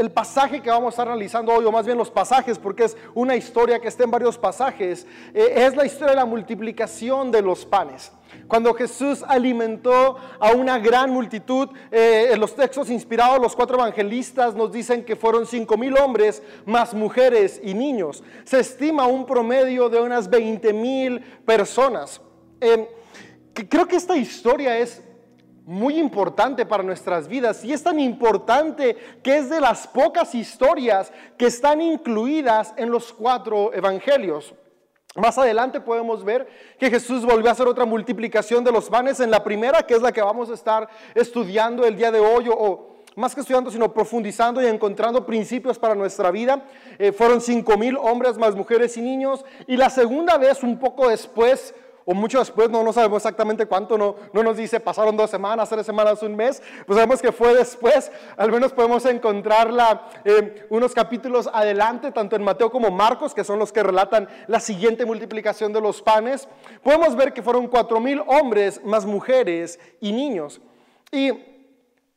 el pasaje que vamos a estar analizando hoy, o más bien los pasajes, porque es una historia que está en varios pasajes, eh, es la historia de la multiplicación de los panes. Cuando Jesús alimentó a una gran multitud, eh, en los textos inspirados, los cuatro evangelistas nos dicen que fueron cinco mil hombres, más mujeres y niños. Se estima un promedio de unas 20 mil personas. Eh, creo que esta historia es muy importante para nuestras vidas y es tan importante que es de las pocas historias que están incluidas en los cuatro evangelios. Más adelante podemos ver que Jesús volvió a hacer otra multiplicación de los panes en la primera, que es la que vamos a estar estudiando el día de hoy, o, más que estudiando, sino profundizando y encontrando principios para nuestra vida. Eh, fueron cinco mil hombres más mujeres y niños. Y la segunda vez, un poco después, o mucho después, no, no sabemos exactamente cuánto, no, no nos dice pasaron dos semanas, tres semanas, un mes, pues sabemos que fue después, al menos podemos encontrarla eh, unos capítulos adelante, tanto en Mateo como Marcos, que son los que relatan la siguiente multiplicación de los panes, podemos ver que fueron cuatro mil hombres más mujeres y niños. Y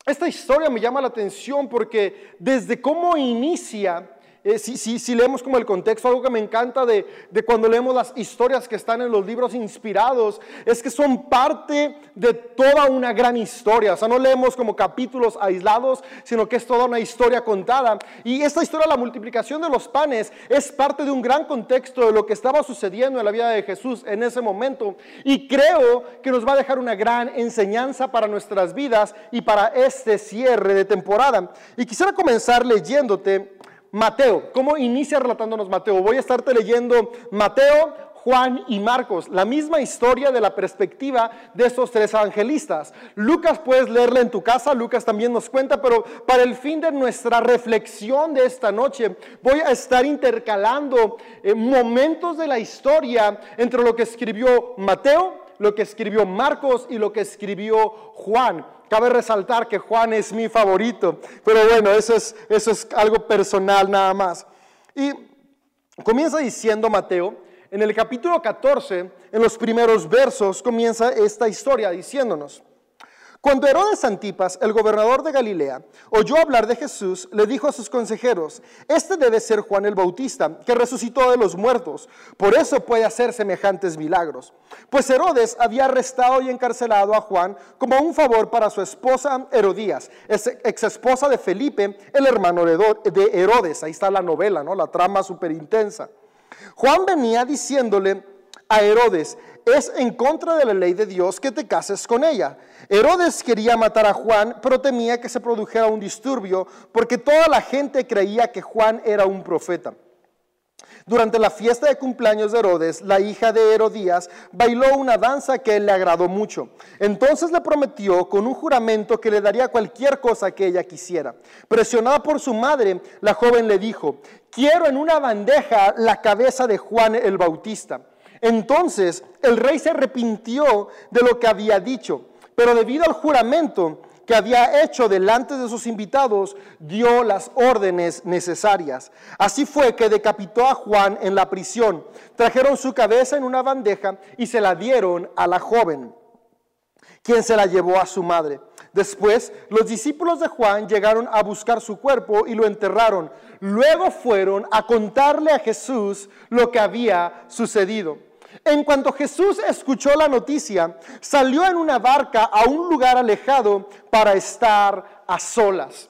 esta historia me llama la atención porque desde cómo inicia eh, si, leemos como el contexto, algo que me encanta de, cuando leemos las historias que están en los libros inspirados, es que son parte de toda una gran historia. O sea, no leemos como capítulos aislados, sino que es toda una historia contada. Y esta historia, la multiplicación de los panes, es parte de un gran contexto de lo que estaba sucediendo en la vida de Jesús en ese momento. Y creo que nos va a dejar una gran enseñanza para nuestras vidas y para este cierre de temporada. Y quisiera comenzar leyéndote Mateo. ¿Cómo inicia relatándonos Mateo? Voy a estarte leyendo Mateo, Juan y Marcos, la misma historia de la perspectiva de estos tres evangelistas. Lucas puedes leerla en tu casa, Lucas también nos cuenta, pero para el fin de nuestra reflexión de esta noche voy a estar intercalando eh, momentos de la historia entre lo que escribió Mateo, lo que escribió Marcos y lo que escribió Juan. Cabe resaltar que Juan es mi favorito, pero bueno, eso es, eso es algo personal nada más. Y comienza diciendo Mateo, en el capítulo 14, en los primeros versos, comienza esta historia diciéndonos, cuando Herodes Antipas, el gobernador de Galilea, oyó hablar de Jesús, le dijo a sus consejeros, este debe ser Juan el Bautista, que resucitó de los muertos, por eso puede hacer semejantes milagros. Pues Herodes había arrestado y encarcelado a Juan como un favor para su esposa Herodías, ex esposa de Felipe, el hermano de Herodes. Ahí está la novela, ¿no? La trama súper intensa. Juan venía diciéndole a Herodes, es en contra de la ley de Dios que te cases con ella. Herodes quería matar a Juan, pero temía que se produjera un disturbio, porque toda la gente creía que Juan era un profeta. Durante la fiesta de cumpleaños de Herodes, la hija de Herodías bailó una danza que le agradó mucho. Entonces le prometió con un juramento que le daría cualquier cosa que ella quisiera. Presionada por su madre, la joven le dijo, quiero en una bandeja la cabeza de Juan el Bautista. Entonces el rey se arrepintió de lo que había dicho, pero debido al juramento que había hecho delante de sus invitados, dio las órdenes necesarias. Así fue que decapitó a Juan en la prisión. Trajeron su cabeza en una bandeja y se la dieron a la joven, quien se la llevó a su madre. Después, los discípulos de Juan llegaron a buscar su cuerpo y lo enterraron. Luego fueron a contarle a Jesús lo que había sucedido. En cuanto Jesús escuchó la noticia, salió en una barca a un lugar alejado para estar a solas.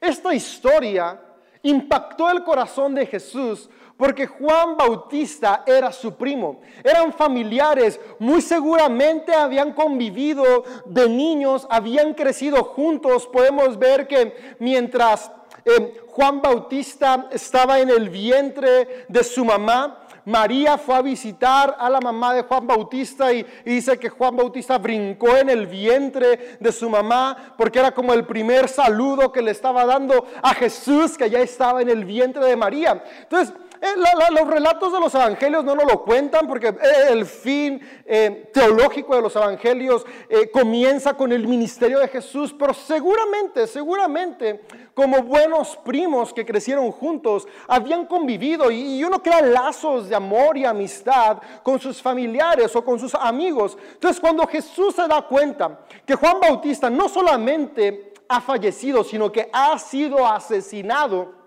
Esta historia impactó el corazón de Jesús porque Juan Bautista era su primo. Eran familiares, muy seguramente habían convivido de niños, habían crecido juntos. Podemos ver que mientras eh, Juan Bautista estaba en el vientre de su mamá, María fue a visitar a la mamá de Juan Bautista y, dice que Juan Bautista brincó en el vientre de su mamá porque era como el primer saludo que le estaba dando a Jesús que ya estaba en el vientre de María. Entonces, eh, los relatos de los evangelios no nos lo cuentan porque eh, el fin eh, teológico de los evangelios comienza con el ministerio de Jesús, pero seguramente, seguramente, como buenos primos que crecieron juntos, habían convivido y, y uno crea lazos de amor y amistad con sus familiares o con sus amigos. Entonces, cuando Jesús se da cuenta que Juan Bautista no solamente ha fallecido, sino que ha sido asesinado,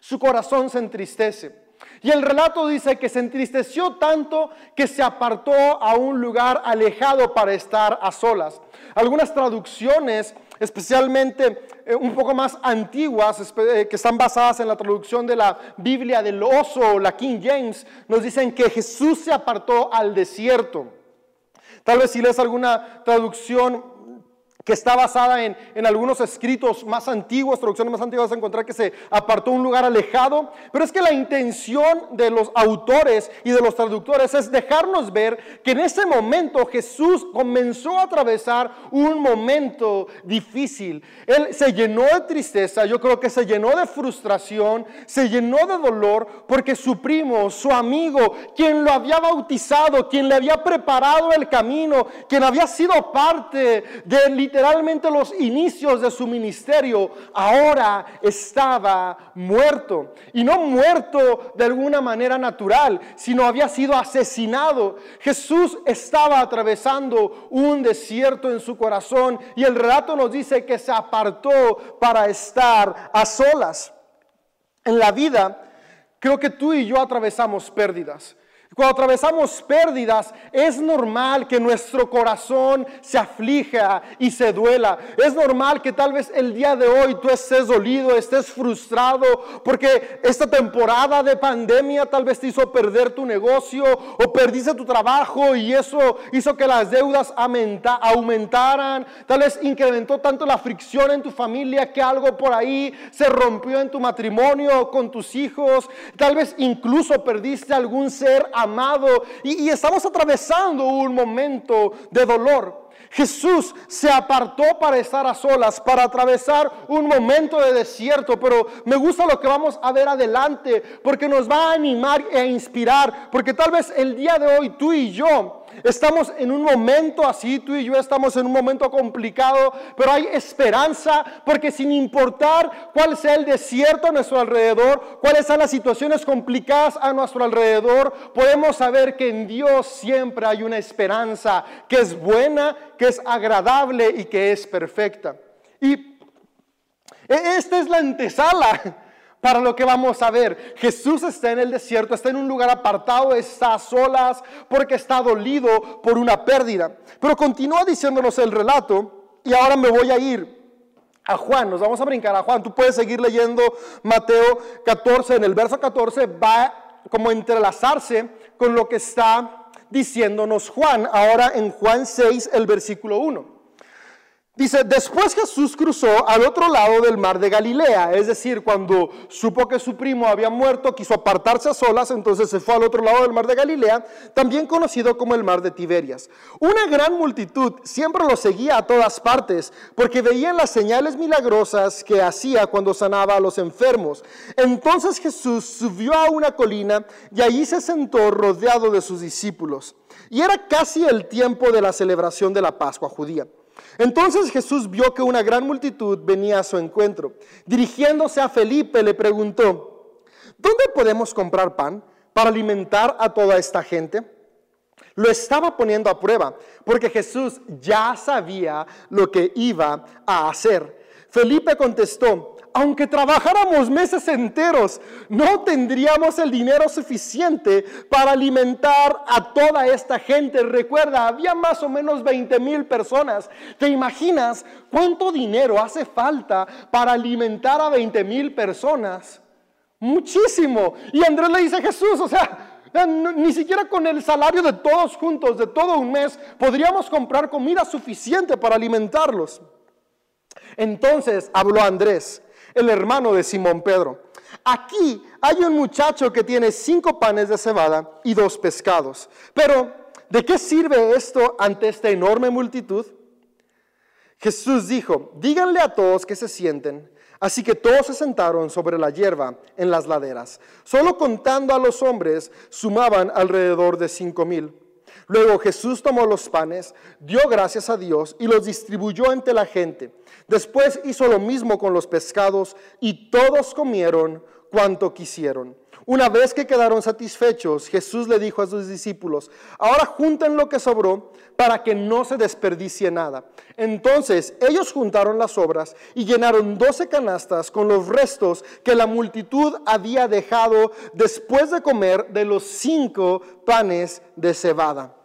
su corazón se entristece. Y el relato dice que se entristeció tanto que se apartó a un lugar alejado para estar a solas. Algunas traducciones, especialmente eh, un poco más antiguas, eh, que están basadas en la traducción de la Biblia del oso, la King James, nos dicen que Jesús se apartó al desierto. Tal vez si lees alguna traducción que está basada en, algunos escritos más antiguos, traducciones más antiguas, vas a encontrar que se apartó un lugar alejado, pero es que la intención de los autores y de los traductores es dejarnos ver que en ese momento Jesús comenzó a atravesar un momento difícil. Él se llenó de tristeza, yo creo que se llenó de frustración, se llenó de dolor, porque su primo, su amigo, quien lo había bautizado, quien le había preparado el camino, quien había sido parte del literalmente los inicios de su ministerio, ahora estaba muerto. Y no muerto de alguna manera natural, sino había sido asesinado. Jesús estaba atravesando un desierto en su corazón y el relato nos dice que se apartó para estar a solas. En la vida, creo que tú y yo atravesamos pérdidas. Cuando atravesamos pérdidas, es normal que nuestro corazón se aflija y se duela. Es normal que tal vez el día de hoy tú estés dolido, estés frustrado, porque esta temporada de pandemia tal vez te hizo perder tu negocio o perdiste tu trabajo y eso hizo que las deudas aumentaran. Tal vez incrementó tanto la fricción en tu familia que algo por ahí se rompió en tu matrimonio con tus hijos. Tal vez incluso perdiste algún ser amado y, estamos atravesando un momento de dolor. Jesús se apartó para estar a solas, para atravesar un momento de desierto, pero me gusta lo que vamos a ver adelante, porque nos va a animar e inspirar, porque tal vez el día de hoy tú y yo Estamos en un momento así, tú y yo estamos en un momento complicado, pero hay esperanza porque sin importar cuál sea el desierto a nuestro alrededor, cuáles sean las situaciones complicadas a nuestro alrededor, podemos saber que en Dios siempre hay una esperanza que es buena, que es agradable y que es perfecta. Y e-, esta es la antesala para lo que vamos a ver. Jesús está en el desierto, está en un lugar apartado, está a solas porque está dolido por una pérdida. Pero continúa diciéndonos el relato y ahora me voy a ir a Juan, nos vamos a brincar a Juan. Tú puedes seguir leyendo Mateo 14, en el verso 14 va como entrelazarse con lo que está diciéndonos Juan. Ahora en Juan 6, el versículo 1. Dice, después Jesús cruzó al otro lado del mar de Galilea, es decir, cuando supo que su primo había muerto, quiso apartarse a solas, entonces se fue al otro lado del mar de Galilea, también conocido como el mar de Tiberias. Una gran multitud siempre lo seguía a todas partes, porque veían las señales milagrosas que hacía cuando sanaba a los enfermos. Entonces Jesús subió a una colina y allí se sentó rodeado de sus discípulos. Y era casi el tiempo de la celebración de la Pascua judía. Entonces Jesús vio que una gran multitud venía a su encuentro. Dirigiéndose a Felipe le preguntó, ¿dónde podemos comprar pan para alimentar a toda esta gente? Lo estaba poniendo a prueba porque Jesús ya sabía lo que iba a hacer. Felipe contestó, aunque trabajáramos meses enteros, no tendríamos el dinero suficiente para alimentar a toda esta gente. Recuerda, había más o menos 20 mil personas. ¿Te imaginas cuánto dinero hace falta para alimentar a 20 mil personas? Muchísimo. Y Andrés le dice a Jesús, o sea, ni siquiera con el salario de todos juntos, de todo un mes, podríamos comprar comida suficiente para alimentarlos. Entonces habló Andrés el hermano de Simón Pedro. Aquí hay un muchacho que tiene cinco panes de cebada y dos pescados. Pero, ¿de qué sirve esto ante esta enorme multitud? Jesús dijo, díganle a todos que se sienten. Así que todos se sentaron sobre la hierba en las laderas. Solo contando a los hombres sumaban alrededor de cinco mil. Luego Jesús tomó los panes, dio gracias a Dios y los distribuyó entre la gente. Después hizo lo mismo con los pescados y todos comieron cuanto quisieron. Una vez que quedaron satisfechos, Jesús le dijo a sus discípulos, ahora junten lo que sobró para que no se desperdicie nada. Entonces ellos juntaron las obras y llenaron doce canastas con los restos que la multitud había dejado después de comer de los cinco panes de cebada.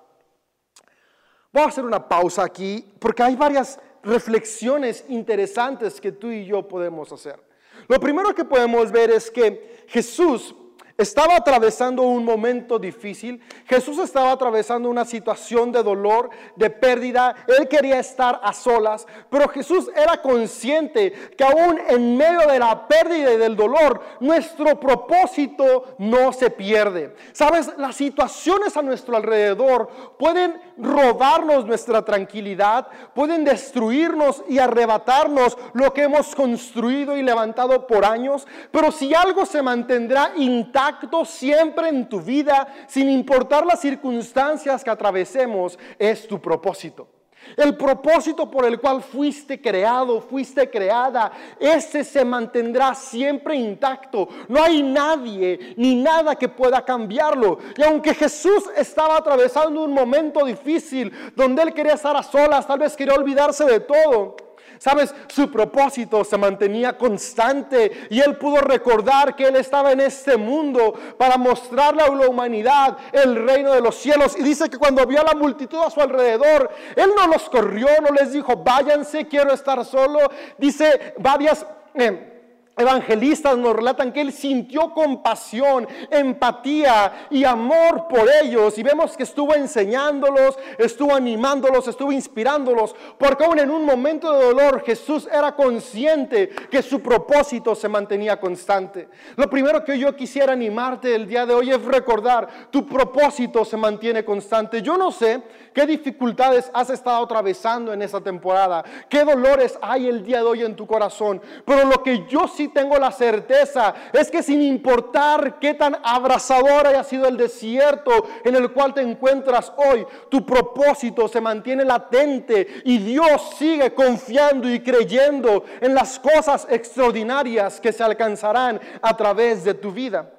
Voy a hacer una pausa aquí porque hay varias reflexiones interesantes que tú y yo podemos hacer. Lo primero que podemos ver es que Jesús estaba atravesando un momento difícil. Jesús estaba atravesando una situación de dolor, de pérdida. Él quería estar a solas, pero Jesús era consciente que aún en medio de la pérdida y del dolor, nuestro propósito no se pierde. Sabes, las situaciones a nuestro alrededor pueden robarnos nuestra tranquilidad, pueden destruirnos y arrebatarnos lo que hemos construido y levantado por años, pero si algo se mantendrá intacto, siempre en tu vida, sin importar las circunstancias que atravesemos, es tu propósito. El propósito por el cual fuiste creado, fuiste creada, ese se mantendrá siempre intacto. No hay nadie ni nada que pueda cambiarlo. Y aunque Jesús estaba atravesando un momento difícil, donde él quería estar a solas, tal vez quería olvidarse de todo, Sabes, su propósito se mantenía constante y él pudo recordar que él estaba en este mundo para mostrarle a la humanidad el reino de los cielos. Y dice que cuando vio a la multitud a su alrededor, él no los corrió, no les dijo, váyanse, quiero estar solo. Dice varias... Eh, evangelistas nos relatan que él sintió compasión, empatía y amor por ellos. Y vemos que estuvo enseñándolos, estuvo animándolos, estuvo inspirándolos. Porque aún en un momento de dolor Jesús era consciente que su propósito se mantenía constante. Lo primero que yo quisiera animarte el día de hoy es recordar, tu propósito se mantiene constante. Yo no sé qué dificultades has estado atravesando en esta temporada, qué dolores hay el día de hoy en tu corazón. Pero lo que yo sí tengo la certeza es que sin importar qué tan abrazador haya sido el desierto en el cual te encuentras hoy, tu propósito se mantiene latente y Dios sigue confiando y creyendo en las cosas extraordinarias que se alcanzarán a través de tu vida.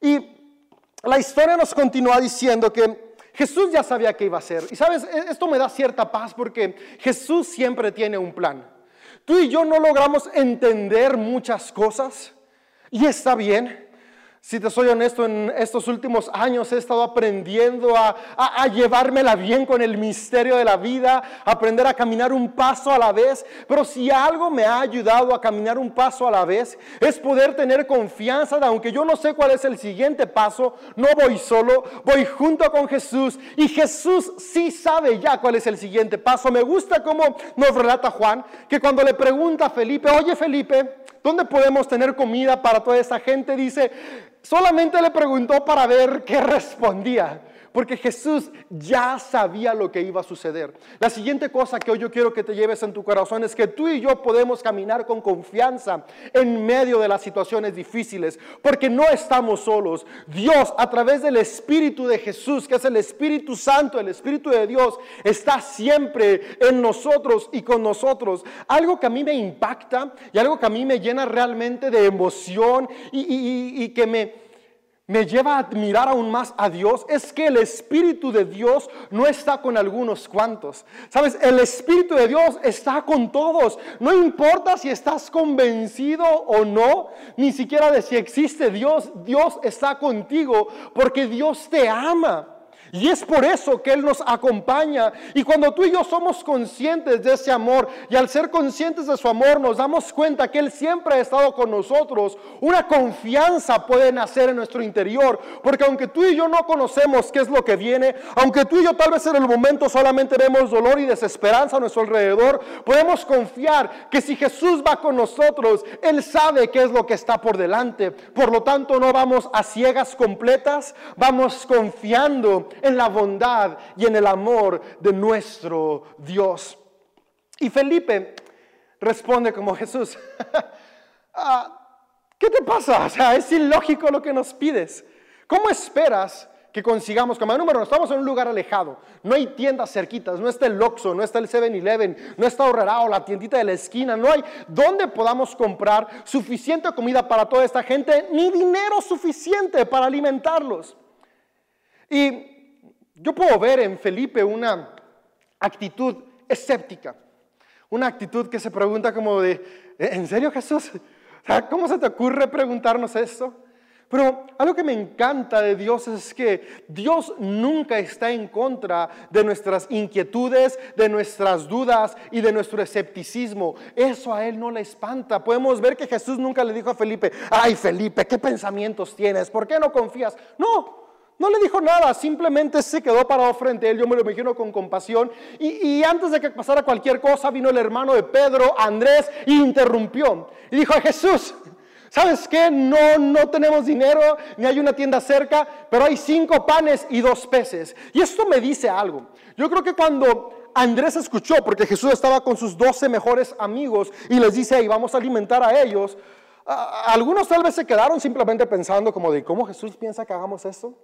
Y la historia nos continúa diciendo que Jesús ya sabía qué iba a hacer. Y sabes, e-, esto me da cierta paz porque Jesús siempre tiene un plan. Tú y yo no logramos entender muchas cosas y está bien. Si te soy honesto, en estos últimos años he estado aprendiendo a, a, llevármela bien con el misterio de la vida, aprender a caminar un paso a la vez. Pero si algo me ha ayudado a caminar un paso a la vez, es poder tener confianza de, aunque yo no sé cuál es el siguiente paso, no voy solo, voy junto con Jesús. Y Jesús sí sabe ya cuál es el siguiente paso. Me gusta cómo nos relata Juan, que cuando le pregunta a Felipe, oye Felipe, ¿dónde podemos tener comida para toda esta gente? Dice, Solamente le preguntó para ver qué respondía porque Jesús ya sabía lo que iba a suceder. La siguiente cosa que hoy yo quiero que te lleves en tu corazón es que tú y yo podemos caminar con confianza en medio de las situaciones difíciles, porque no estamos solos. Dios, a través del Espíritu de Jesús, que es el Espíritu Santo, el Espíritu de Dios, está siempre en nosotros y con nosotros. Algo que a mí me impacta y algo que a mí me llena realmente de emoción y, que me me lleva a admirar aún más a Dios es que el Espíritu de Dios no está con algunos cuantos. Sabes, el Espíritu de Dios está con todos. No importa si estás convencido o no, ni siquiera de si existe Dios, Dios está contigo porque Dios te ama. Y es por eso que Él nos acompaña. Y cuando tú y yo somos conscientes de ese amor y al ser conscientes de su amor nos damos cuenta que Él siempre ha estado con nosotros, una confianza puede nacer en nuestro interior. Porque aunque tú y yo no conocemos qué es lo que viene, aunque tú y yo tal vez en el momento solamente vemos dolor y desesperanza a nuestro alrededor, podemos confiar que si Jesús va con nosotros, Él sabe qué es lo que está por delante. Por lo tanto, no vamos a ciegas completas, vamos confiando en la bondad y en el amor de nuestro Dios. Y Felipe responde como Jesús, ah, ¿qué te pasa? O sea, es ilógico lo que nos pides. ¿Cómo esperas que consigamos, como número uno, estamos en un lugar alejado, no hay tiendas cerquitas, no está el Oxxo, no está el 7-Eleven, no está Horrera o la tiendita de la esquina, no hay donde podamos comprar suficiente comida para toda esta gente, ni dinero suficiente para alimentarlos. Y yo puedo ver en Felipe una actitud escéptica, una actitud que se pregunta como de, ¿en serio Jesús? ¿Cómo se te ocurre preguntarnos esto? Pero algo que me encanta de Dios es que Dios nunca está en contra de nuestras inquietudes, de nuestras dudas y de nuestro escepticismo. Eso a Él no le espanta. Podemos ver que Jesús nunca le dijo a Felipe, ay Felipe, ¿qué pensamientos tienes? ¿Por qué no confías? No, no le dijo nada, simplemente se quedó parado frente a él, yo me lo imagino con compasión. Y, antes de que pasara cualquier cosa, vino el hermano de Pedro, Andrés, e interrumpió. Y dijo a Jesús, ¿Sabes qué? No, no tenemos dinero, ni hay una tienda cerca, pero hay cinco panes y dos peces. Y esto me dice algo. Yo creo que cuando Andrés escuchó, porque Jesús estaba con sus doce mejores amigos y les dice, hey, vamos a alimentar a ellos, algunos tal vez se quedaron simplemente pensando como de, ¿cómo Jesús piensa que hagamos esto?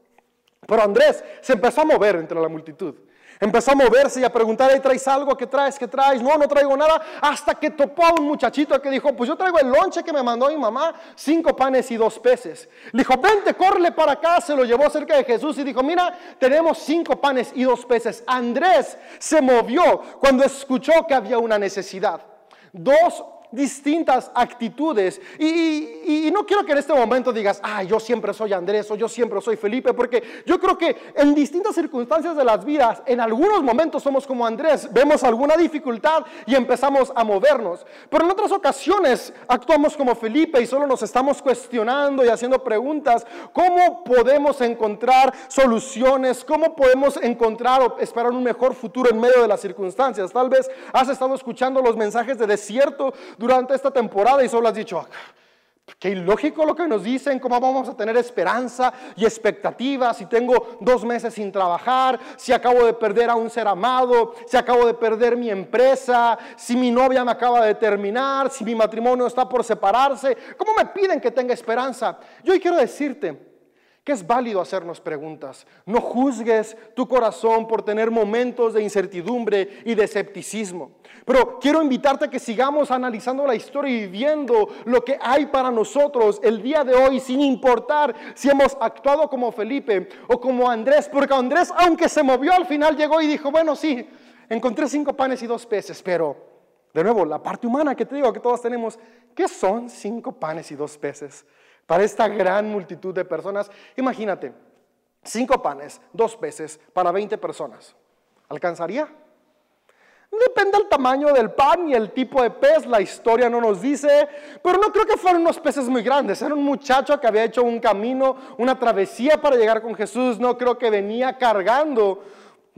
Pero Andrés se empezó a mover entre la multitud. Empezó a moverse y a preguntar, ¿traes algo? ¿Qué traes? ¿Qué traes? No, no traigo nada. Hasta que topó a un muchachito que dijo, pues yo traigo el lonche que me mandó mi mamá, cinco panes y dos peces. Le dijo, vente, corre para acá. Se lo llevó cerca de Jesús y dijo, mira, tenemos cinco panes y dos peces. Andrés se movió cuando escuchó que había una necesidad. Dos distintas actitudes. Y, no quiero que en este momento digas, ah, yo siempre soy Andrés o yo siempre soy Felipe, porque yo creo que en distintas circunstancias de las vidas, en algunos momentos somos como Andrés, vemos alguna dificultad y empezamos a movernos. Pero en otras ocasiones actuamos como Felipe y solo nos estamos cuestionando y haciendo preguntas, ¿cómo podemos encontrar soluciones? ¿Cómo podemos encontrar o esperar un mejor futuro en medio de las circunstancias? Tal vez has estado escuchando los mensajes de desierto durante esta temporada y solo has dicho, qué ilógico lo que nos dicen, cómo vamos a tener esperanza y expectativas si tengo dos meses sin trabajar, si acabo de perder a un ser amado, si acabo de perder mi empresa, si mi novia me acaba de terminar, si mi matrimonio está por separarse, ¿cómo me piden que tenga esperanza? Yo hoy quiero decirte, que es válido hacernos preguntas. No juzgues tu corazón por tener momentos de incertidumbre y de escepticismo. Pero quiero invitarte a que sigamos analizando la historia y viendo lo que hay para nosotros el día de hoy, sin importar si hemos actuado como Felipe o como Andrés, porque Andrés, aunque se movió al final, llegó y dijo, bueno, sí, encontré cinco panes y dos peces, pero de nuevo, la parte humana que te digo que todos tenemos, ¿qué son cinco panes y dos peces? Para esta gran multitud de personas. Imagínate, cinco panes, dos peces para 20 personas. ¿Alcanzaría? Depende del tamaño del pan y el tipo de pez, la historia no nos dice, pero no creo que fueran unos peces muy grandes. Era un muchacho que había hecho un camino, una travesía para llegar con Jesús. No creo que venía cargando,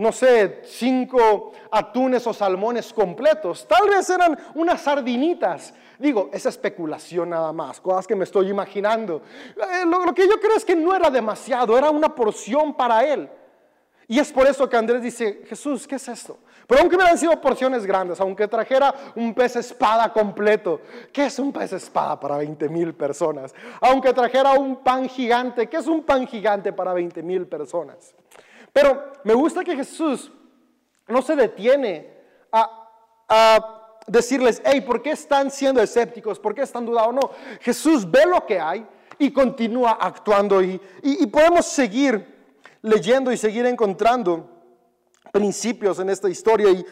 no sé, cinco atunes o salmones completos. Tal vez eran unas sardinitas Digo, esa especulación nada más, cosas que me estoy imaginando. Eh, lo, que yo creo es que no era demasiado, era una porción para él. Y es por eso que Andrés dice, Jesús, ¿qué es esto? Pero aunque hubieran sido porciones grandes, aunque trajera un pez espada completo, ¿qué es un pez espada para 20 mil personas? Aunque trajera un pan gigante, ¿qué es un pan gigante para 20 mil personas? Pero me gusta que Jesús no se detiene a, decirles, hey, ¿por qué están siendo escépticos? ¿Por qué están dudando? No, Jesús ve lo que hay y continúa actuando y, y, podemos seguir leyendo y seguir encontrando principios en esta historia. Y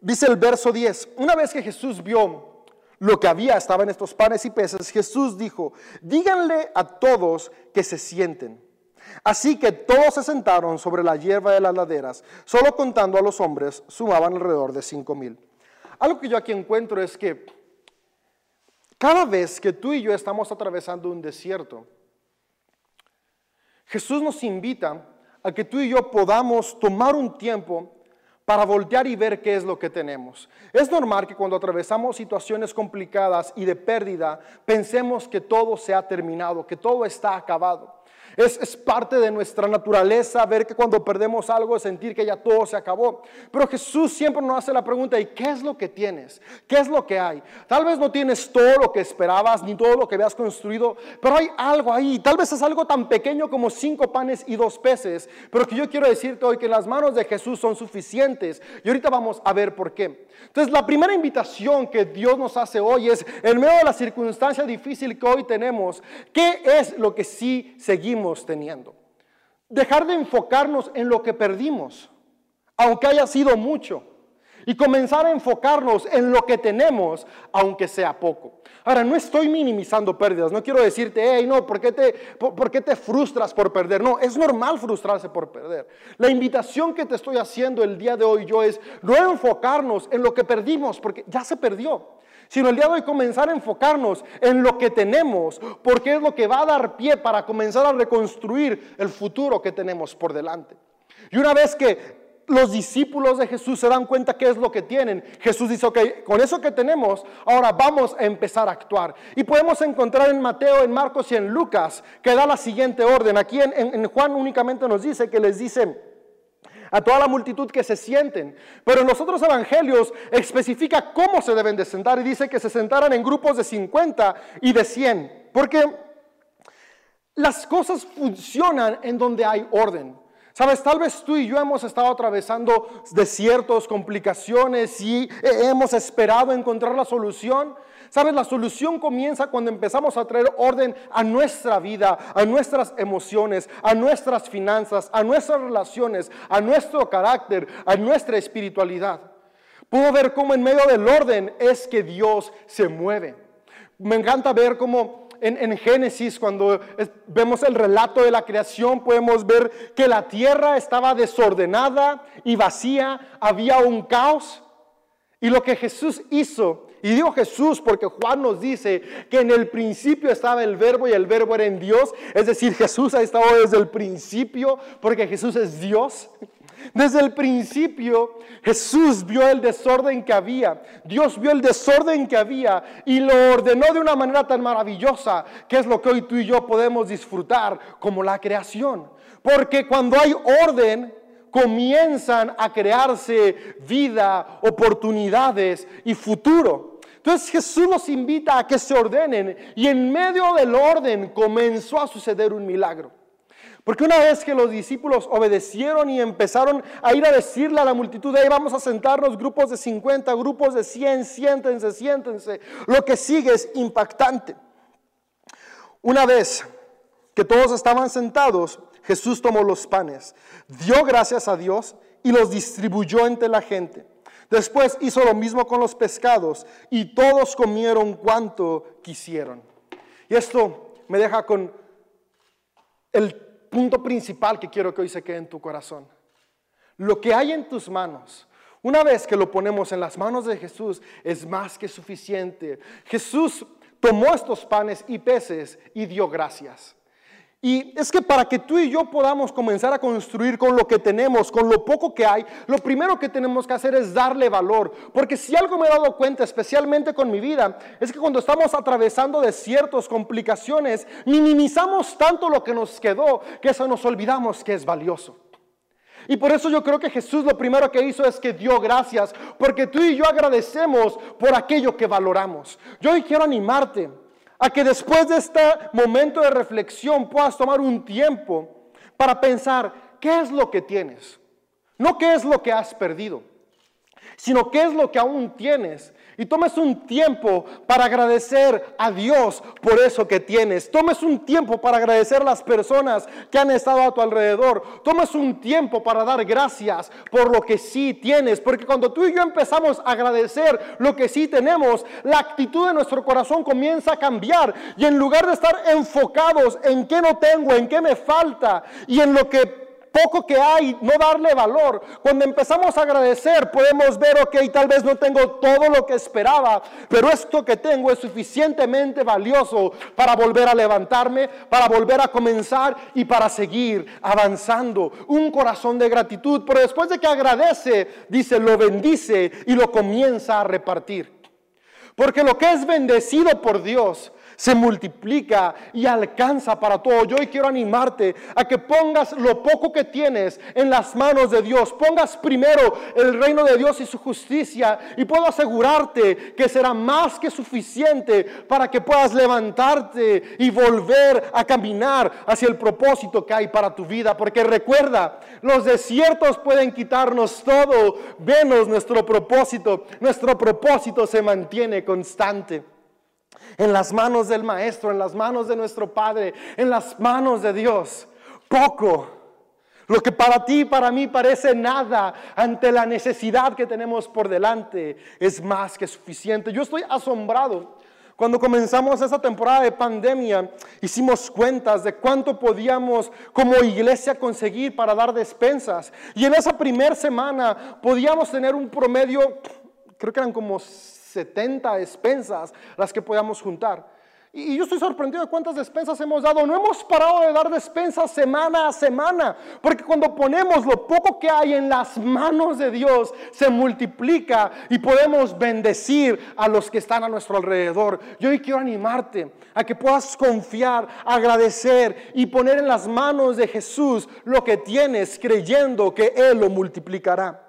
dice el verso 10, una vez que Jesús vio lo que había, estaba en estos panes y peces, Jesús dijo, díganle a todos que se sienten. Así que todos se sentaron sobre la hierba de las laderas, solo contando a los hombres, sumaban alrededor de cinco mil. Algo que yo aquí encuentro es que cada vez que tú y yo estamos atravesando un desierto, Jesús nos invita a que tú y yo podamos tomar un tiempo para voltear y ver qué es lo que tenemos. Es normal que cuando atravesamos situaciones complicadas y de pérdida, pensemos que todo se ha terminado, que todo está acabado. Es, parte de nuestra naturaleza ver que cuando perdemos algo, sentir que ya todo se acabó. Pero Jesús siempre nos hace la pregunta, ¿y qué es lo que tienes? ¿Qué es lo que hay? Tal vez no tienes todo lo que esperabas, ni todo lo que habías construido, pero hay algo ahí. Tal vez es algo tan pequeño como cinco panes y dos peces, pero que yo quiero decirte hoy que las manos de Jesús son suficientes. Y ahorita vamos a ver por qué. Entonces, la primera invitación que Dios nos hace hoy es, en medio de la circunstancia difícil que hoy tenemos, ¿qué es lo que sí seguimos? Teniendo. Dejar de enfocarnos en lo que perdimos, aunque haya sido mucho, y comenzar a enfocarnos en lo que tenemos, aunque sea poco. Ahora, no estoy minimizando pérdidas, no quiero decirte, hey, no, ¿por qué, te, por, qué te frustras por perder? No, es normal frustrarse por perder. La invitación que te estoy haciendo el día de hoy yo es no enfocarnos en lo que perdimos, porque ya se perdió sino el día de hoy comenzar a enfocarnos en lo que tenemos, porque es lo que va a dar pie para comenzar a reconstruir el futuro que tenemos por delante. Y una vez que los discípulos de Jesús se dan cuenta qué es lo que tienen. Jesús dice, ok, con eso que tenemos, ahora vamos a empezar a actuar. Y podemos encontrar en Mateo, en Marcos y en Lucas que da la siguiente orden. Aquí en, en Juan únicamente nos dice que les dicen, a toda la multitud que se sienten. Pero en los otros evangelios especifica cómo se deben de sentar y dice que se sentaran en grupos de 50 y de 100. Porque las cosas funcionan en donde hay orden. Sabes, tal vez tú y yo hemos estado atravesando desiertos, complicaciones y hemos esperado encontrar la solución. Sabes, la solución comienza cuando empezamos a traer orden a nuestra vida, a nuestras emociones, a nuestras finanzas, a nuestras relaciones, a nuestro carácter, a nuestra espiritualidad. Puedo ver cómo en medio del orden es que Dios se mueve. Me encanta ver cómo en, Génesis, cuando vemos el relato de la creación, podemos ver que la tierra estaba desordenada y vacía, había un caos. Y lo que Jesús hizo y digo Jesús porque Juan nos dice que en el principio estaba el verbo y el verbo era en Dios. Es decir, Jesús ha estado desde el principio porque Jesús es Dios. Desde el principio Jesús vio el desorden que había. Dios vio el desorden que había y lo ordenó de una manera tan maravillosa que es lo que hoy tú y yo podemos disfrutar como la creación. Porque cuando hay orden, comienzan a crearse vida, oportunidades y futuro. Entonces Jesús nos invita a que se ordenen y en medio del orden comenzó a suceder un milagro. Porque una vez que los discípulos obedecieron y empezaron a ir a decirle a la multitud, ahí vamos a sentarnos grupos de 50, grupos de 100, siéntense, siéntense, lo que sigue es impactante. Una vez que todos estaban sentados, Jesús tomó los panes, dio gracias a Dios y los distribuyó entre la gente. Después hizo lo mismo con los pescados y todos comieron cuanto quisieron. Y esto me deja con el punto principal que quiero que hoy se quede en tu corazón. Lo que hay en tus manos, una vez que lo ponemos en las manos de Jesús, es más que suficiente. Jesús tomó estos panes y peces y dio gracias. Y es que para que tú y yo podamos comenzar a construir con lo que tenemos, con lo poco que hay, lo primero que tenemos que hacer es darle valor. Porque si algo me he dado cuenta, especialmente con mi vida, es que cuando estamos atravesando desiertos, complicaciones, minimizamos tanto lo que nos quedó que eso nos olvidamos que es valioso. Y por eso yo creo que Jesús lo primero que hizo es que dio gracias, porque tú y yo agradecemos por aquello que valoramos. Yo hoy quiero animarte a que después de este momento de reflexión puedas tomar un tiempo para pensar qué es lo que tienes, no qué es lo que has perdido, sino qué es lo que aún tienes y tomes un tiempo para agradecer a Dios por eso que tienes. Tomes un tiempo para agradecer a las personas que han estado a tu alrededor. Tomes un tiempo para dar gracias por lo que sí tienes. Porque cuando tú y yo empezamos a agradecer lo que sí tenemos, la actitud de nuestro corazón comienza a cambiar. Y en lugar de estar enfocados en qué no tengo, en qué me falta y en lo que poco que hay, no darle valor. Cuando empezamos a agradecer, podemos ver, ok, tal vez no tengo todo lo que esperaba, pero esto que tengo es suficientemente valioso para volver a levantarme, para volver a comenzar y para seguir avanzando. Un corazón de gratitud, pero después de que agradece, dice, lo bendice y lo comienza a repartir. Porque lo que es bendecido por Dios se multiplica y alcanza para todo. Yo hoy quiero animarte a que pongas lo poco que tienes en las manos de Dios. Pongas primero el reino de Dios y su justicia y puedo asegurarte que será más que suficiente para que puedas levantarte y volver a caminar hacia el propósito que hay para tu vida. Porque recuerda, los desiertos pueden quitarnos todo, menos nuestro propósito. Nuestro propósito se mantiene constante en las manos del Maestro, en las manos de nuestro Padre, en las manos de Dios. Poco. Lo que para ti y para mí parece nada ante la necesidad que tenemos por delante es más que suficiente. Yo estoy asombrado. Cuando comenzamos esa temporada de pandemia, hicimos cuentas de cuánto podíamos como iglesia conseguir para dar despensas. Y en esa primera semana podíamos tener un promedio, creo que eran como 70 despensas las que podamos juntar. Y yo estoy sorprendido de cuántas despensas hemos dado. No hemos parado de dar despensas semana a semana, porque cuando ponemos lo poco que hay en las manos de Dios, se multiplica y podemos bendecir a los que están a nuestro alrededor. Yo hoy quiero animarte a que puedas confiar, agradecer y poner en las manos de Jesús lo que tienes, creyendo que Él lo multiplicará.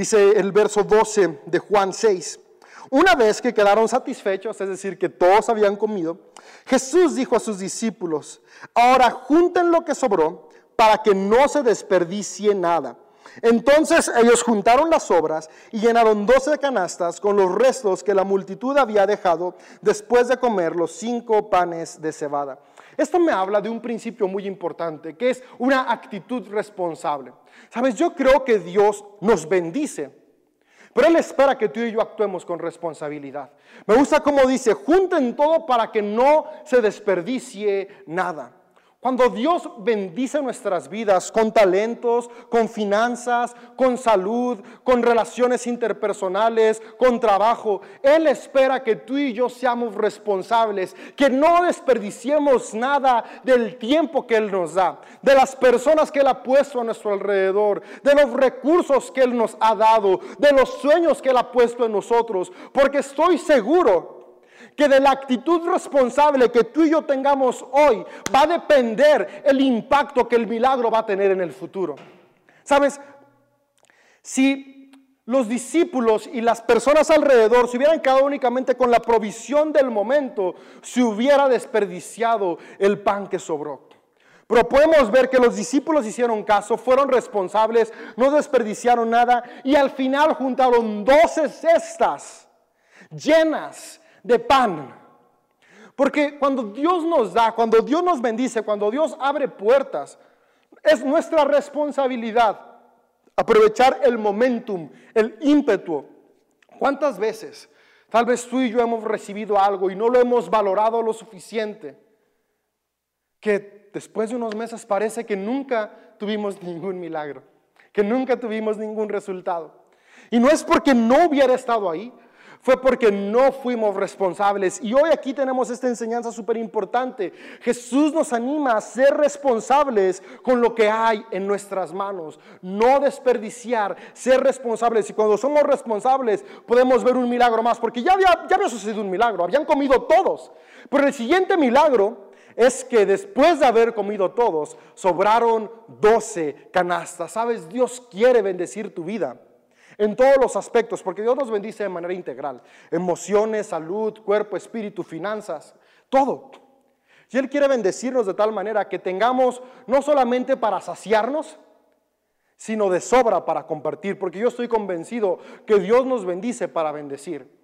Dice el verso 12 de Juan 6. Una vez que quedaron satisfechos, es decir, que todos habían comido, Jesús dijo a sus discípulos, ahora junten lo que sobró para que no se desperdicie nada. Entonces ellos juntaron las sobras y llenaron doce canastas con los restos que la multitud había dejado después de comer los cinco panes de cebada. Esto me habla de un principio muy importante, que es una actitud responsable. Sabes, yo creo que Dios nos bendice, pero Él espera que tú y yo actuemos con responsabilidad. Me gusta como dice, junten todo para que no se desperdicie nada. Cuando Dios bendice nuestras vidas con talentos, con finanzas, con salud, con relaciones interpersonales, con trabajo, Él espera que tú y yo seamos responsables, que no desperdiciemos nada del tiempo que Él nos da, de las personas que Él ha puesto a nuestro alrededor, de los recursos que Él nos ha dado, de los sueños que Él ha puesto en nosotros, porque estoy seguro que de la actitud responsable que tú y yo tengamos hoy va a depender el impacto que el milagro va a tener en el futuro. Sabes, si los discípulos y las personas alrededor se hubieran quedado únicamente con la provisión del momento, se hubiera desperdiciado el pan que sobró. Pero podemos ver que los discípulos hicieron caso, fueron responsables, no desperdiciaron nada y al final juntaron doce cestas llenas de pan. Porque cuando Dios nos da, cuando Dios nos bendice, cuando Dios abre puertas, es nuestra responsabilidad aprovechar el momentum, el ímpetu. ¿Cuántas veces tal vez tú y yo hemos recibido algo y no lo hemos valorado lo suficiente? Que después de unos meses parece que nunca tuvimos ningún milagro, que nunca tuvimos ningún resultado. Y no es porque no hubiera estado ahí, fue porque no fuimos responsables. Y hoy aquí tenemos esta enseñanza súper importante. Jesús nos anima a ser responsables con lo que hay en nuestras manos. No desperdiciar, ser responsables. Y cuando somos responsables podemos ver un milagro más, porque ya había, ya había sucedido un milagro, habían comido todos. Pero el siguiente milagro es que después de haber comido todos, sobraron 12 canastas. Sabes, Dios quiere bendecir tu vida en todos los aspectos, porque Dios nos bendice de manera integral. Emociones, salud, cuerpo, espíritu, finanzas, todo. Y Él quiere bendecirnos de tal manera que tengamos no solamente para saciarnos, sino de sobra para compartir, porque yo estoy convencido que Dios nos bendice para bendecir.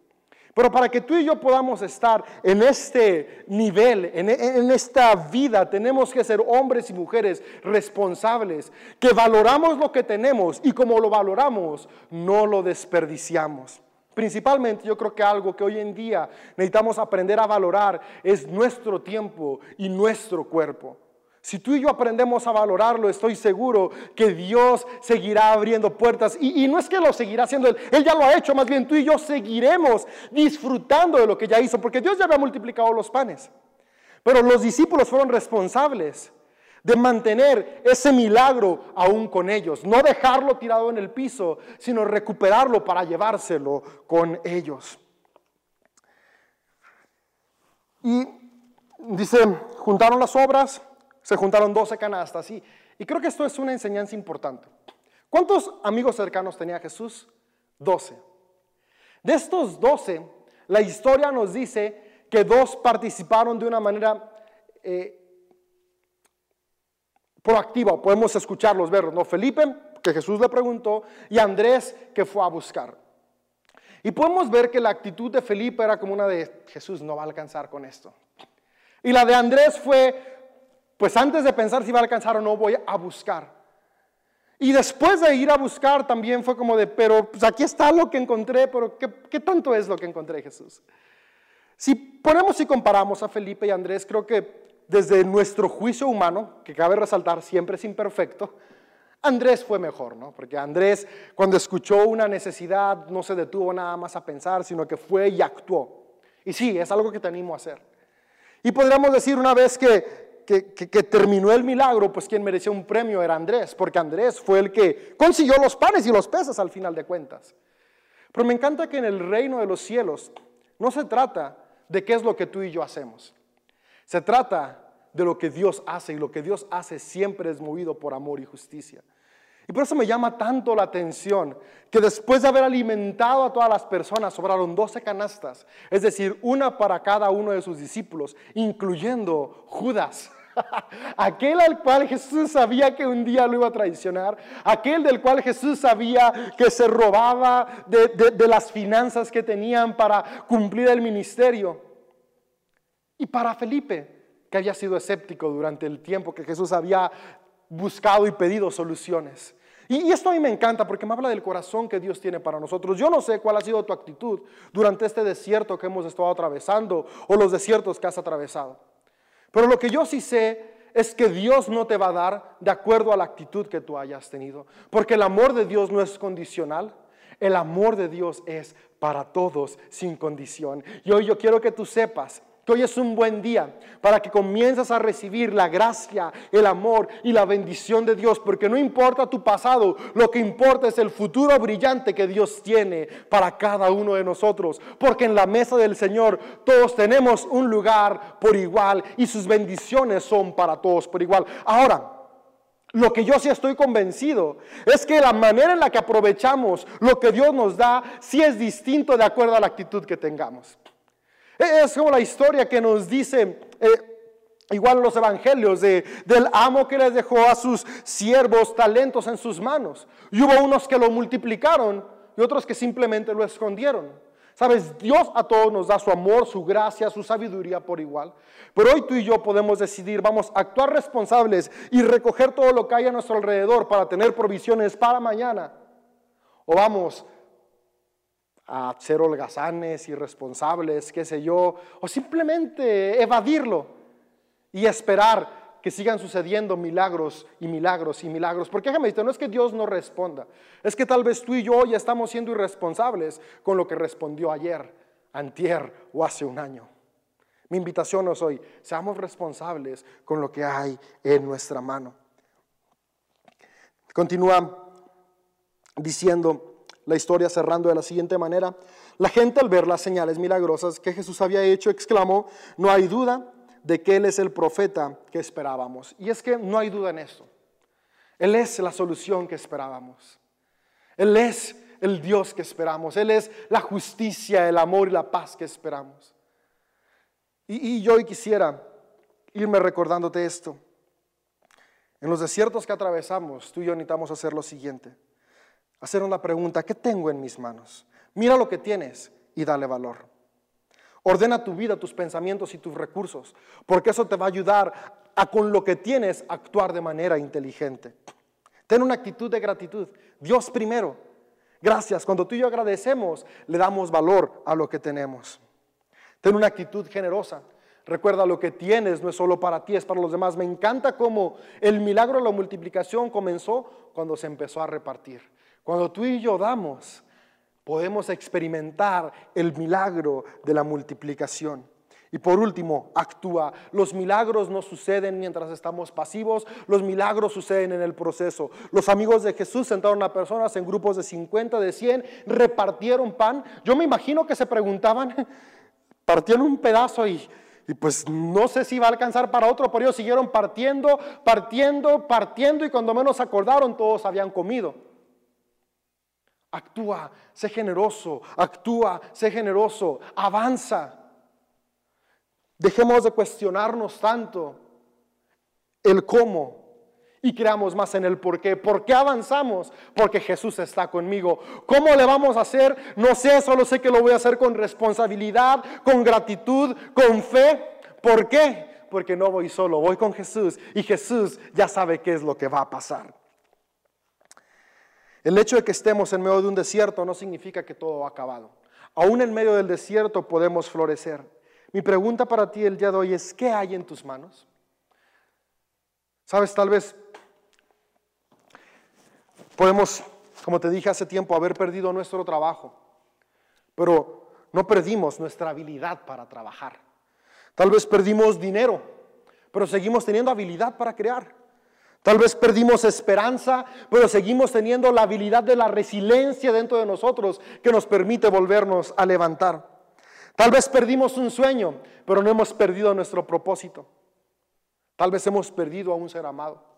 Pero para que tú y yo podamos estar en este nivel, en, esta vida, tenemos que ser hombres y mujeres responsables, que valoramos lo que tenemos y como lo valoramos, no lo desperdiciamos. Principalmente yo creo que algo que hoy en día necesitamos aprender a valorar es nuestro tiempo y nuestro cuerpo. Si tú y yo aprendemos a valorarlo, estoy seguro que Dios seguirá abriendo puertas. Y, no es que lo seguirá haciendo Él, Él ya lo ha hecho, más bien tú y yo seguiremos disfrutando de lo que ya hizo, porque Dios ya había multiplicado los panes. Pero los discípulos fueron responsables de mantener ese milagro aún con ellos, no dejarlo tirado en el piso, sino recuperarlo para llevárselo con ellos. Y dice, juntaron las obras, se juntaron 12 canastas. Y, y creo que esto es una enseñanza importante. ¿Cuántos amigos cercanos tenía Jesús? 12. De estos 12, la historia nos dice que dos participaron de una manera eh, proactiva. Podemos escucharlos, verlos. ¿no? Felipe, que Jesús le preguntó, y Andrés, que fue a buscar. Y podemos ver que la actitud de Felipe era como una de Jesús no va a alcanzar con esto. Y la de Andrés fue, pues antes de pensar si va a alcanzar o no, voy a buscar. Y después de ir a buscar también fue como de, pero pues aquí está lo que encontré, pero ¿qué, ¿qué, tanto es lo que encontré Jesús? Si ponemos y comparamos a Felipe y Andrés, creo que desde nuestro juicio humano, que cabe resaltar siempre es imperfecto, Andrés fue mejor, ¿no? Porque Andrés cuando escuchó una necesidad no se detuvo nada más a pensar, sino que fue y actuó. Y sí, es algo que te animo a hacer. Y podríamos decir una vez que, que, terminó el milagro, pues quien mereció un premio era Andrés, porque Andrés fue el que consiguió los panes y los peces al final de cuentas. Pero me encanta que en el reino de los cielos no se trata de qué es lo que tú y yo hacemos. Se trata de lo que Dios hace y lo que Dios hace siempre es movido por amor y justicia. Y por eso me llama tanto la atención que después de haber alimentado a todas las personas sobraron 12 canastas, es decir, una para cada uno de sus discípulos, incluyendo Judas. aquel al cual Jesús sabía que un día lo iba a traicionar, aquel del cual Jesús sabía que se robaba de, de las finanzas que tenían para cumplir el ministerio. Y para Felipe, que había sido escéptico durante el tiempo que Jesús había buscado y pedido soluciones. Y, esto a mí me encanta porque me habla del corazón que Dios tiene para nosotros. Yo no sé cuál ha sido tu actitud durante este desierto que hemos estado atravesando o los desiertos que has atravesado. Pero lo que yo sí sé es que Dios no te va a dar de acuerdo a la actitud que tú hayas tenido. Porque el amor de Dios no es condicional. El amor de Dios es para todos sin condición. Y hoy yo quiero que tú sepas hoy es un buen día para que comiences a recibir la gracia, el amor y la bendición de Dios, porque no importa tu pasado, lo que importa es el futuro brillante que Dios tiene para cada uno de nosotros, porque en la mesa del Señor todos tenemos un lugar por igual y sus bendiciones son para todos por igual. Ahora, lo que yo sí estoy convencido es que la manera en la que aprovechamos lo que Dios nos da sí es distinto de acuerdo a la actitud que tengamos. Es como la historia que nos dice, eh, igual los evangelios, de, del amo que les dejó a sus siervos talentos en sus manos. Y hubo unos que lo multiplicaron y otros que simplemente lo escondieron. Sabes, Dios a todos nos da su amor, su gracia, su sabiduría por igual. Pero hoy tú y yo podemos decidir, vamos a actuar responsables y recoger todo lo que hay a nuestro alrededor para tener provisiones para mañana. O vamos a ser holgazanes, irresponsables, qué sé yo, o simplemente evadirlo y esperar que sigan sucediendo milagros y milagros y milagros. Porque déjame decirte, no es que Dios no responda, es que tal vez tú y yo ya estamos siendo irresponsables con lo que respondió ayer, antier o hace un año. Mi invitación es hoy, seamos responsables con lo que hay en nuestra mano. Continúa diciendo, la historia cerrando de la siguiente manera. La gente al ver las señales milagrosas que Jesús había hecho exclamó, no hay duda de que Él es el profeta que esperábamos. Y es que no hay duda en esto. Él es la solución que esperábamos. Él es el Dios que esperamos. Él es la justicia, el amor y la paz que esperamos. Y, yo quisiera irme recordándote esto. En los desiertos que atravesamos, tú y yo necesitamos hacer lo siguiente hacer una pregunta, ¿qué tengo en mis manos? Mira lo que tienes y dale valor. Ordena tu vida, tus pensamientos y tus recursos, porque eso te va a ayudar a con lo que tienes actuar de manera inteligente. Ten una actitud de gratitud. Dios primero. Gracias. Cuando tú y yo agradecemos, le damos valor a lo que tenemos. Ten una actitud generosa. Recuerda, lo que tienes no es solo para ti, es para los demás. Me encanta cómo el milagro de la multiplicación comenzó cuando se empezó a repartir. Cuando tú y yo damos, podemos experimentar el milagro de la multiplicación. Y por último, actúa. Los milagros no suceden mientras estamos pasivos, los milagros suceden en el proceso. Los amigos de Jesús sentaron a personas en grupos de 50, de 100, repartieron pan. Yo me imagino que se preguntaban, partían un pedazo y pues no sé si va a alcanzar para otro, pero ellos siguieron partiendo, partiendo, partiendo y cuando menos acordaron todos habían comido. Actúa, sé generoso, actúa, sé generoso, avanza. Dejemos de cuestionarnos tanto el cómo y creamos más en el por qué. ¿Por qué avanzamos? Porque Jesús está conmigo. ¿Cómo le vamos a hacer? No sé, solo sé que lo voy a hacer con responsabilidad, con gratitud, con fe. ¿Por qué? Porque no voy solo, voy con Jesús y Jesús ya sabe qué es lo que va a pasar. El hecho de que estemos en medio de un desierto no significa que todo ha acabado. Aún en medio del desierto podemos florecer. Mi pregunta para ti el día de hoy es, ¿qué hay en tus manos? Sabes, tal vez Podemos, como te dije hace tiempo, haber perdido nuestro trabajo, pero no perdimos nuestra habilidad para trabajar. Tal vez perdimos dinero, pero seguimos teniendo habilidad para crear. Tal vez perdimos esperanza, pero seguimos teniendo la habilidad de la resiliencia dentro de nosotros que nos permite volvernos a levantar. Tal vez perdimos un sueño, pero no hemos perdido nuestro propósito. Tal vez hemos perdido a un ser amado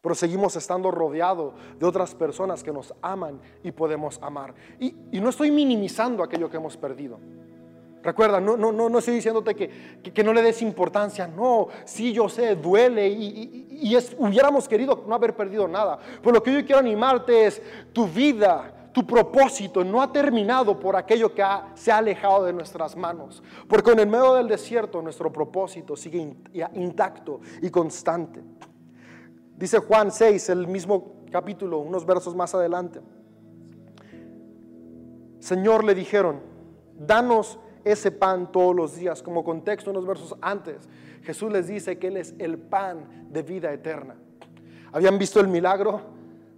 pero seguimos estando rodeados de otras personas que nos aman y podemos amar. Y, no estoy minimizando aquello que hemos perdido. Recuerda, no, no, no, no estoy diciéndote que, que, no le des importancia, no, sí yo sé, duele y, y, es, hubiéramos querido no haber perdido nada. Pero lo que yo quiero animarte es tu vida, tu propósito no ha terminado por aquello que se ha alejado de nuestras manos. Porque en el medio del desierto nuestro propósito sigue intacto y constante. Dice Juan 6, el mismo capítulo, unos versos más adelante. Señor le dijeron, danos ese pan todos los días. Como contexto, unos versos antes, Jesús les dice que Él es el pan de vida eterna. Habían visto el milagro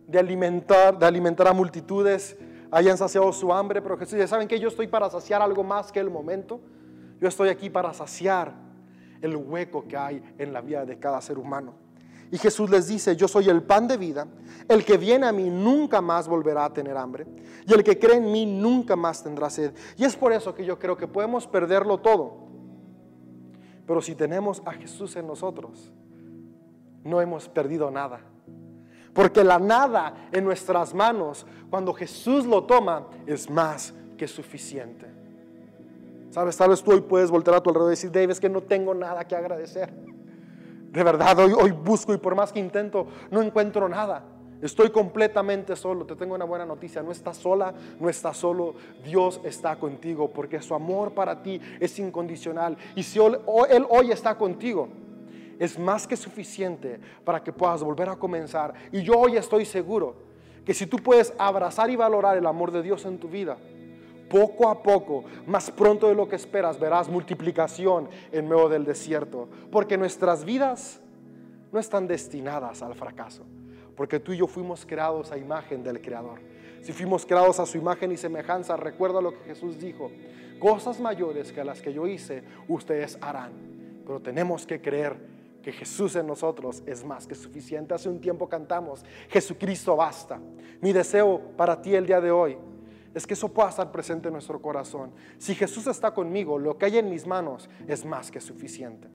de alimentar, de alimentar a multitudes, hayan saciado su hambre, pero Jesús dice, ¿saben que Yo estoy para saciar algo más que el momento. Yo estoy aquí para saciar el hueco que hay en la vida de cada ser humano. Y Jesús les dice, yo soy el pan de vida, el que viene a mí nunca más volverá a tener hambre, y el que cree en mí nunca más tendrá sed. Y es por eso que yo creo que podemos perderlo todo. Pero si tenemos a Jesús en nosotros, no hemos perdido nada. Porque la nada en nuestras manos, cuando Jesús lo toma, es más que suficiente. Sabes, tal vez tú hoy puedes volver a tu alrededor y decir, Dave, es que no tengo nada que agradecer. De verdad, hoy, hoy busco y por más que intento, no encuentro nada. Estoy completamente solo. Te tengo una buena noticia. No estás sola, no estás solo. Dios está contigo porque su amor para ti es incondicional. Y si Él hoy está contigo, es más que suficiente para que puedas volver a comenzar. Y yo hoy estoy seguro que si tú puedes abrazar y valorar el amor de Dios en tu vida, poco a poco, más pronto de lo que esperas, verás multiplicación en medio del desierto. Porque nuestras vidas no están destinadas al fracaso. Porque tú y yo fuimos creados a imagen del Creador. Si fuimos creados a su imagen y semejanza, recuerda lo que Jesús dijo. Cosas mayores que las que yo hice, ustedes harán. Pero tenemos que creer que Jesús en nosotros es más que suficiente. Hace un tiempo cantamos, Jesucristo basta. Mi deseo para ti el día de hoy es que eso pueda estar presente en nuestro corazón. Si Jesús está conmigo, lo que hay en mis manos es más que suficiente.